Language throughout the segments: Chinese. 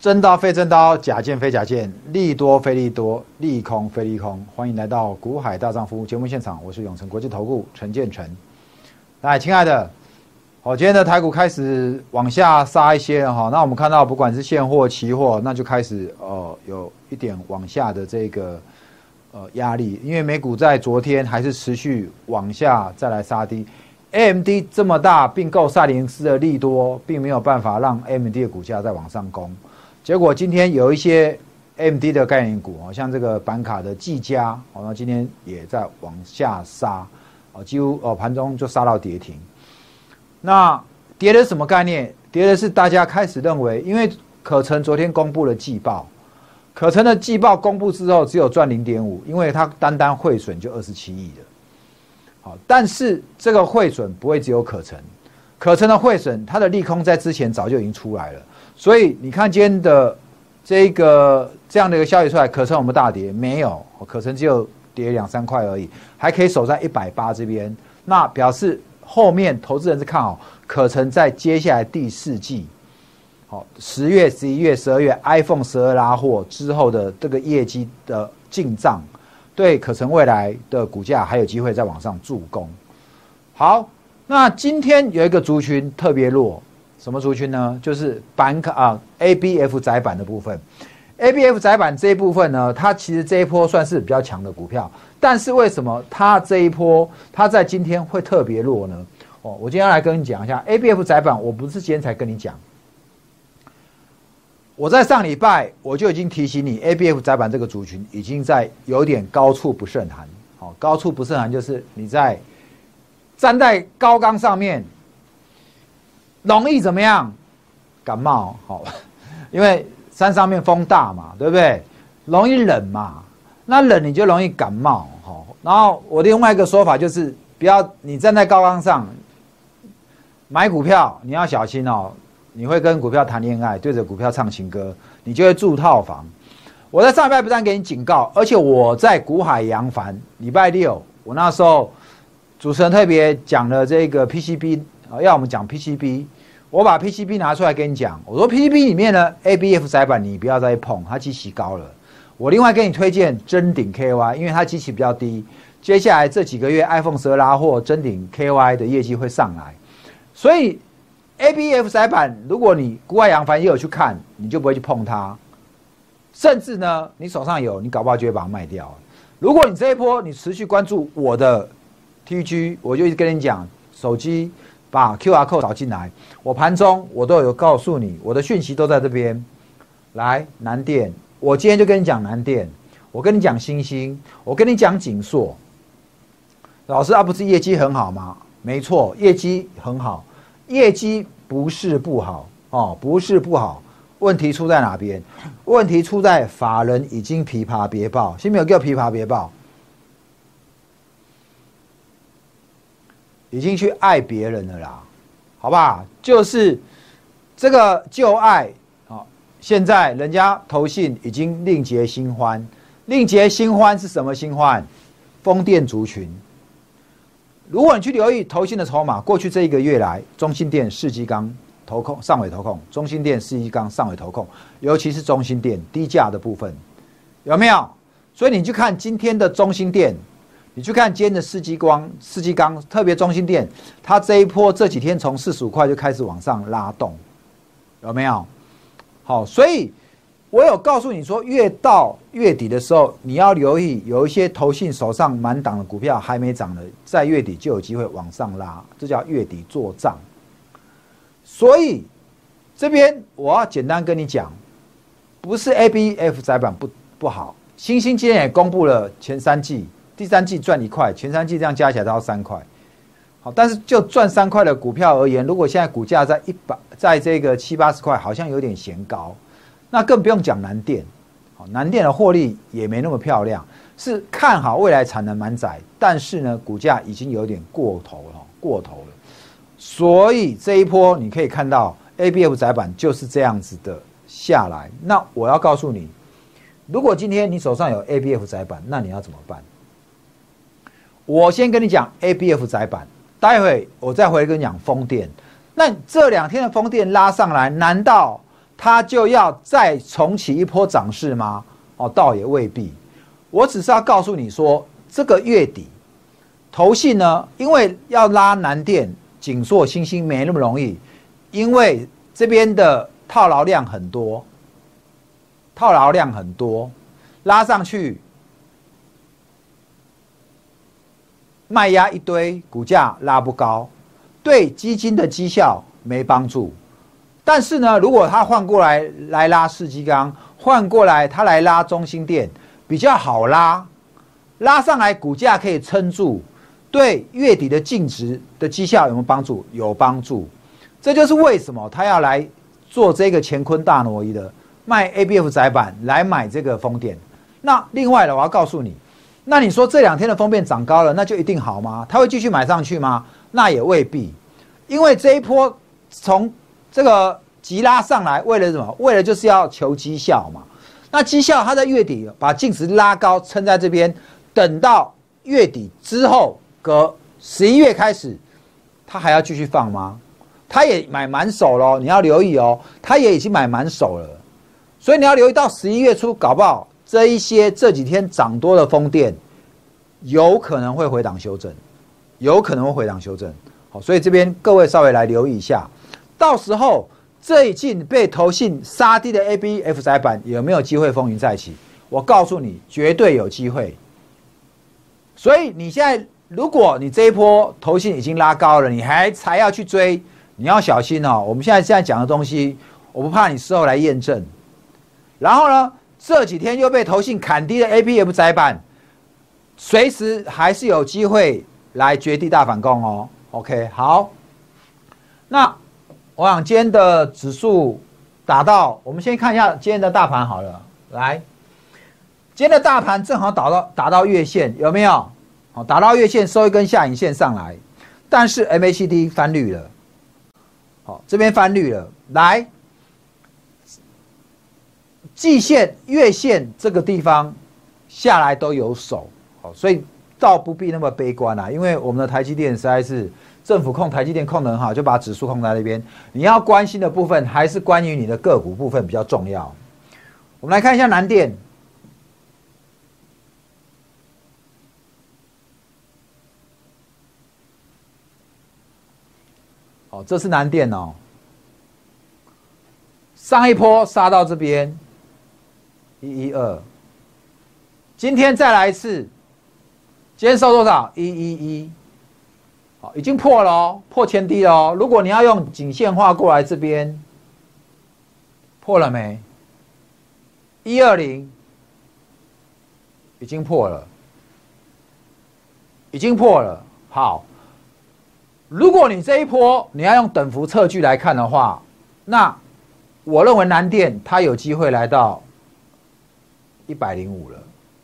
真刀非真刀，假剑非假剑，利多非利多，利空非利空。欢迎来到股海大丈夫节目现场，我是永成国际投顾陈建成。来，亲爱的，好，今天的台股开始往下杀一些了哈。那我们看到，不管是现货、期货，那就开始呃有一点往下的这个呃压力，因为美股在昨天还是持续往下再来杀低。AMD 这么大并购赛灵思的利多，并没有办法让 AMD 的股价再往上攻。结果今天有一些 MD 的概念股哦，像这个板卡的技嘉，哦，那今天也在往下杀，哦，几乎哦盘中就杀到跌停。那跌的什么概念？跌的是大家开始认为，因为可成昨天公布了季报，可成的季报公布之后只有赚零点五，因为它单单汇损就二十七亿了。好，但是这个汇损不会只有可成，可成的汇损，它的利空在之前早就已经出来了。所以你看今天的这个这样的一个消息出来，可成我们大跌没有？可成只有跌两三块而已，还可以守在一百八这边，那表示后面投资人是看好可成在接下来第四季，好十月、十一月、十二月 iPhone 十二拉货之后的这个业绩的进账，对可成未来的股价还有机会再往上助攻。好，那今天有一个族群特别弱。什么族群呢？就是板卡啊，A B F 窄板的部分。A B F 窄板这一部分呢，它其实这一波算是比较强的股票，但是为什么它这一波它在今天会特别弱呢？哦，我今天来跟你讲一下 A B F 窄板。我不是今天才跟你讲，我在上礼拜我就已经提醒你，A B F 窄板这个族群已经在有点高处不胜寒。好，高处不胜寒就是你在站在高岗上面。容易怎么样？感冒好，因为山上面风大嘛，对不对？容易冷嘛，那冷你就容易感冒好。然后我另外一个说法就是，不要你站在高岗上买股票，你要小心哦。你会跟股票谈恋爱，对着股票唱情歌，你就会住套房。我在上礼拜不但给你警告，而且我在股海扬帆礼拜六，我那时候主持人特别讲了这个 PCB。啊，要我们讲 PCB，我把 PCB 拿出来跟你讲。我说 PCB 里面呢，ABF 窄板你不要再碰，它机器高了。我另外给你推荐真顶 KY，因为它机器比较低。接下来这几个月 iPhone 十二拉货，真顶 KY 的业绩会上来。所以 ABF 窄板，如果你国外扬帆也有去看，你就不会去碰它。甚至呢，你手上有，你搞不好就会把它卖掉。如果你这一波你持续关注我的 TG，我就一直跟你讲手机。把 Q R code 导进来，我盘中我都有告诉你，我的讯息都在这边。来南电，我今天就跟你讲南电，我跟你讲星星，我跟你讲锦硕。老师啊，不是业绩很好吗？没错，业绩很好，业绩不是不好哦，不是不好。问题出在哪边？问题出在法人已经琵琶别报，先没有叫琵琶别报。已经去爱别人了啦，好不好？就是这个旧爱啊，现在人家投信已经另结新欢，另结新欢是什么新欢？风电族群。如果你去留意投信的筹码，过去这一个月来，中心电、世纪钢投控、上尾投控，中心电、世纪钢上尾投控，尤其是中心店低价的部分，有没有？所以你去看今天的中心店。你去看今天的四季光、四季钢，特别中心店，它这一波这几天从四十五块就开始往上拉动，有没有？好，所以我有告诉你说，越到月底的时候，你要留意有一些投信手上满档的股票还没涨的，在月底就有机会往上拉，这叫月底做账。所以这边我要简单跟你讲，不是 A、B、F 窄板不不好，星星今天也公布了前三季。第三季赚一块，前三季这样加起来都要三块，好，但是就赚三块的股票而言，如果现在股价在一百，在这个七八十块，好像有点嫌高，那更不用讲南电，好，南电的获利也没那么漂亮，是看好未来产能满载，但是呢，股价已经有点过头了，过头了，所以这一波你可以看到 A B F 窄板就是这样子的下来，那我要告诉你，如果今天你手上有 A B F 窄板，那你要怎么办？我先跟你讲 A B F 窄板，待会我再回来跟你讲风电。那这两天的风电拉上来，难道它就要再重启一波涨势吗？哦，倒也未必。我只是要告诉你说，这个月底，投信呢，因为要拉南电、锦硕、星星没那么容易，因为这边的套牢量很多，套牢量很多，拉上去，卖压一堆，股价拉不高，对基金的绩效没帮助。但是呢，如果他换过来来拉世纪钢，换过来他来拉中心店，比较好拉，拉上来股价可以撑住，对月底的净值的绩效有没有帮助？有帮助。这就是为什么他要来做这个乾坤大挪移的，卖 A B F 窄板来买这个风电。那另外的，我要告诉你，那你说这两天的风电涨高了，那就一定好吗？他会继续买上去吗？那也未必，因为这一波从这个急拉上来，为了什么？为了就是要求绩效嘛。那绩效它在月底把净值拉高，撑在这边，等到月底之后，隔十一月开始，它还要继续放吗？它也买满手喽，你要留意哦，它也已经买满手了，所以你要留意到十一月初，搞不好这一些这几天涨多的风电，有可能会回档修正，有可能会回档修正。好，所以这边各位稍微来留意一下。到时候最近被投信杀低的 A B F 窄板有没有机会风云再起？我告诉你，绝对有机会。所以你现在，如果你这一波投信已经拉高了，你还才要去追，你要小心哦。我们现在现在讲的东西，我不怕你事后来验证。然后呢，这几天又被投信砍低的 A P F 窄板，随时还是有机会来绝地大反攻哦。OK，好，那。我想今天的指数打到，我们先看一下今天的大盘好了。来，今天的大盘正好打到打到月线，有没有？好，打到月线收一根下影线上来，但是 MACD 翻绿了。好，这边翻绿了。来，季线、月线这个地方下来都有手，好，所以倒不必那么悲观啦，因为我们的台积电实在是。政府控台积电控的很好，就把指数控在那边。你要关心的部分还是关于你的个股部分比较重要。我们来看一下南电，哦，这是南电哦。上一波杀到这边，一一二，今天再来一次，今天收多少？一一一。好，已经破了哦，破前低了哦。如果你要用颈线画过来这边，破了没？一二零已经破了，已经破了。好，如果你这一波你要用等幅测距来看的话，那我认为南电它有机会来到一百零五了。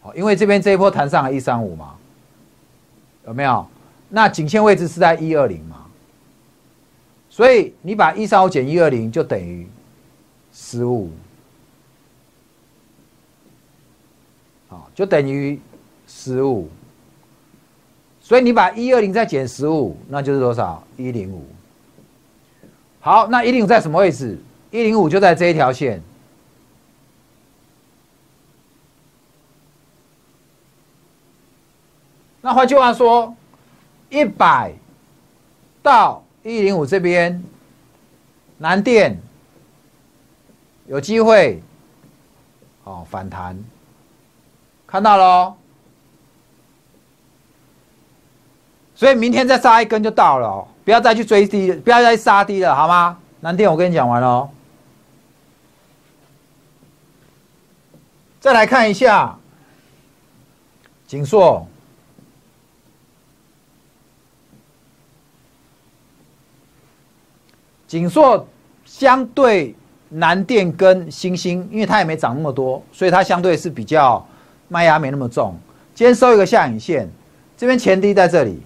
好，因为这边这一波弹上了一三五嘛，有没有？那颈线位置是在一二零嘛，所以你把一三五减一二零就等于十五，好，就等于十五，所以你把一二零再减十五，那就是多少？一零五。好，那一零五在什么位置？一零五就在这一条线。那换句话说。一百到一零五这边，南电有机会，哦反弹，看到喽，所以明天再杀一根就到了，不要再去追低，不要再杀低了，好吗？南电我跟你讲完了，再来看一下锦硕。锦硕相对南电跟星星，因为它也没涨那么多，所以它相对是比较卖压没那么重。今天收一个下影线，这边前低在这里，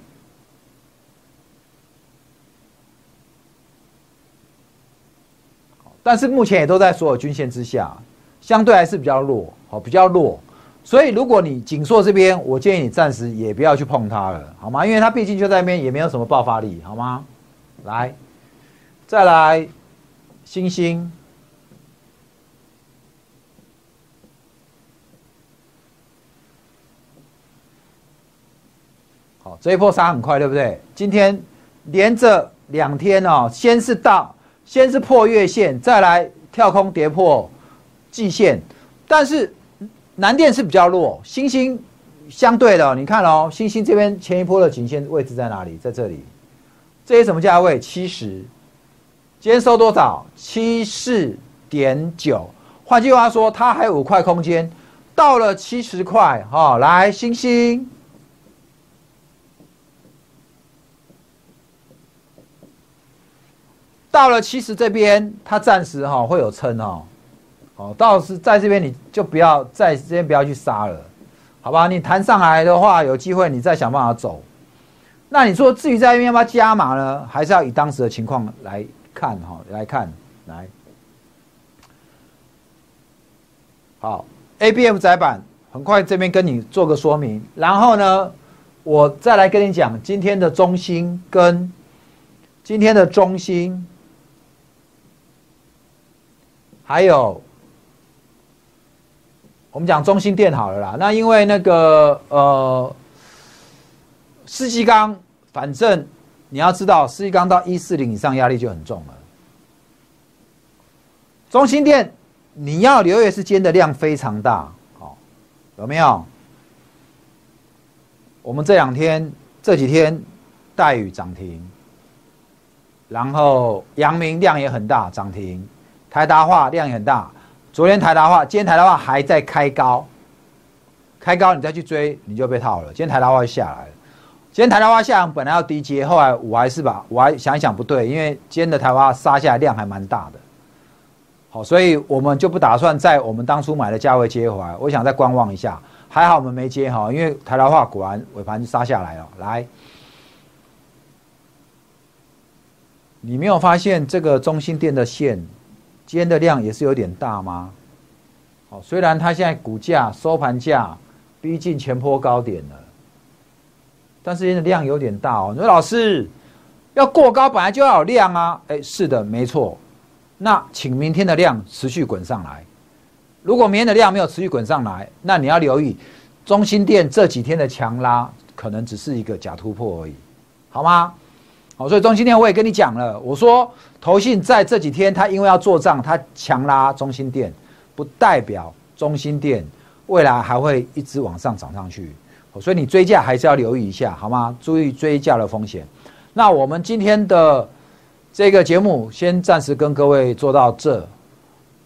但是目前也都在所有均线之下，相对还是比较弱，好比较弱。所以如果你锦硕这边，我建议你暂时也不要去碰它了，好吗？因为它毕竟就在那边，也没有什么爆发力，好吗？来。再来星星。好这一波杀很快对不对？今天连着两天哦先是大先是破月线再来跳空跌破季线。但是南电是比较弱星星相对的你看哦星星这边前一波的颈线位置在哪里？在这里。这些什么价位？七十。今天收多少？七四点九。换句话说，它还有五块空间，到了七十块，哈，来星星，到了七十这边，它暂时哈会有撑哦，哦，到是在这边你就不要在这边不要去杀了，好吧？你弹上来的话，有机会你再想办法走。那你说至于在那边要不要加码呢？还是要以当时的情况来看哈，来看来。好，A B M 窄板很快这边跟你做个说明，然后呢，我再来跟你讲今天的中心跟今天的中心，还有我们讲中心电好了啦。那因为那个呃，四季钢，反正你要知道，四季钢到一四零以上压力就很重了，中心电。你要留月是间的量非常大，好，有没有？我们这两天这几天带雨涨停，然后阳明量也很大涨停，台达化量也很大。昨天台达化，今天台达化还在开高，开高你再去追你就被套了。今天台达化下来了，今天台达化下本来要低接，后来我还是把我还想一想不对，因为今天的台达化杀下来量还蛮大的。好，所以我们就不打算在我们当初买的价位接回来。我想再观望一下，还好我们没接哈，因为台达化果然尾盘杀下来了。来，你没有发现这个中心店的线今天的量也是有点大吗？好，虽然它现在股价收盘价逼近前坡高点了，但是今天的量有点大哦。你说老师要过高本来就要有量啊？哎，是的，没错。那请明天的量持续滚上来，如果明天的量没有持续滚上来，那你要留意中心店这几天的强拉可能只是一个假突破而已，好吗？好，所以中心店我也跟你讲了，我说投信在这几天他因为要做账，他强拉中心店，不代表中心店未来还会一直往上涨上去，所以你追价还是要留意一下，好吗？注意追价的风险。那我们今天的。这个节目先暂时跟各位做到这，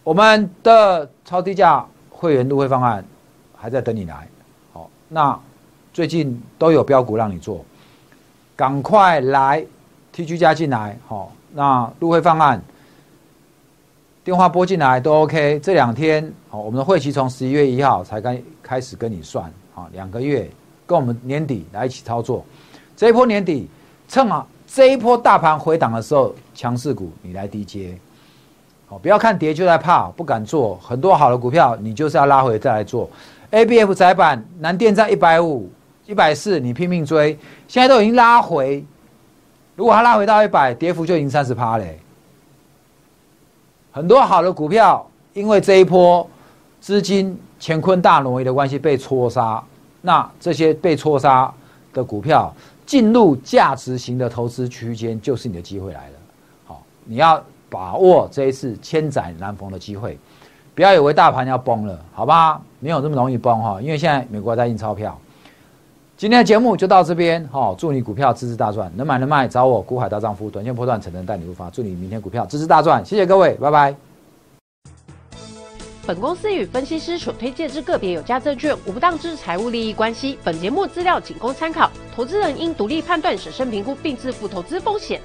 我们的超低价会员入会方案还在等你来。好，那最近都有标股让你做，赶快来 T G 加进来。好，那入会方案电话拨进来都 OK。这两天好，我们的会期从十一月一号才开开始跟你算，好，两个月跟我们年底来一起操作。这一波年底趁啊。这一波大盘回档的时候，强势股你来低接，好，不要看跌就在怕，不敢做。很多好的股票，你就是要拉回再来做。A B F 窄板，南电在一百五、一百四，你拼命追，现在都已经拉回。如果它拉回到一百，跌幅就已经三十趴嘞。很多好的股票，因为这一波资金乾坤大挪移的关系被戳杀，那这些被戳杀的股票。进入价值型的投资区间，就是你的机会来了。好，你要把握这一次千载难逢的机会，不要以为大盘要崩了，好吧？没有这么容易崩哈，因为现在美国在印钞票。今天的节目就到这边，哈，祝你股票支支大赚，能买能卖找我股海大丈夫，短线破断，才能带你入发。祝你明天股票支支大赚，谢谢各位，拜拜。本公司与分析师所推荐之个别有价证券无不当之财务利益关系。本节目资料仅供参考，投资人应独立判断、审慎评估并自负投资风险。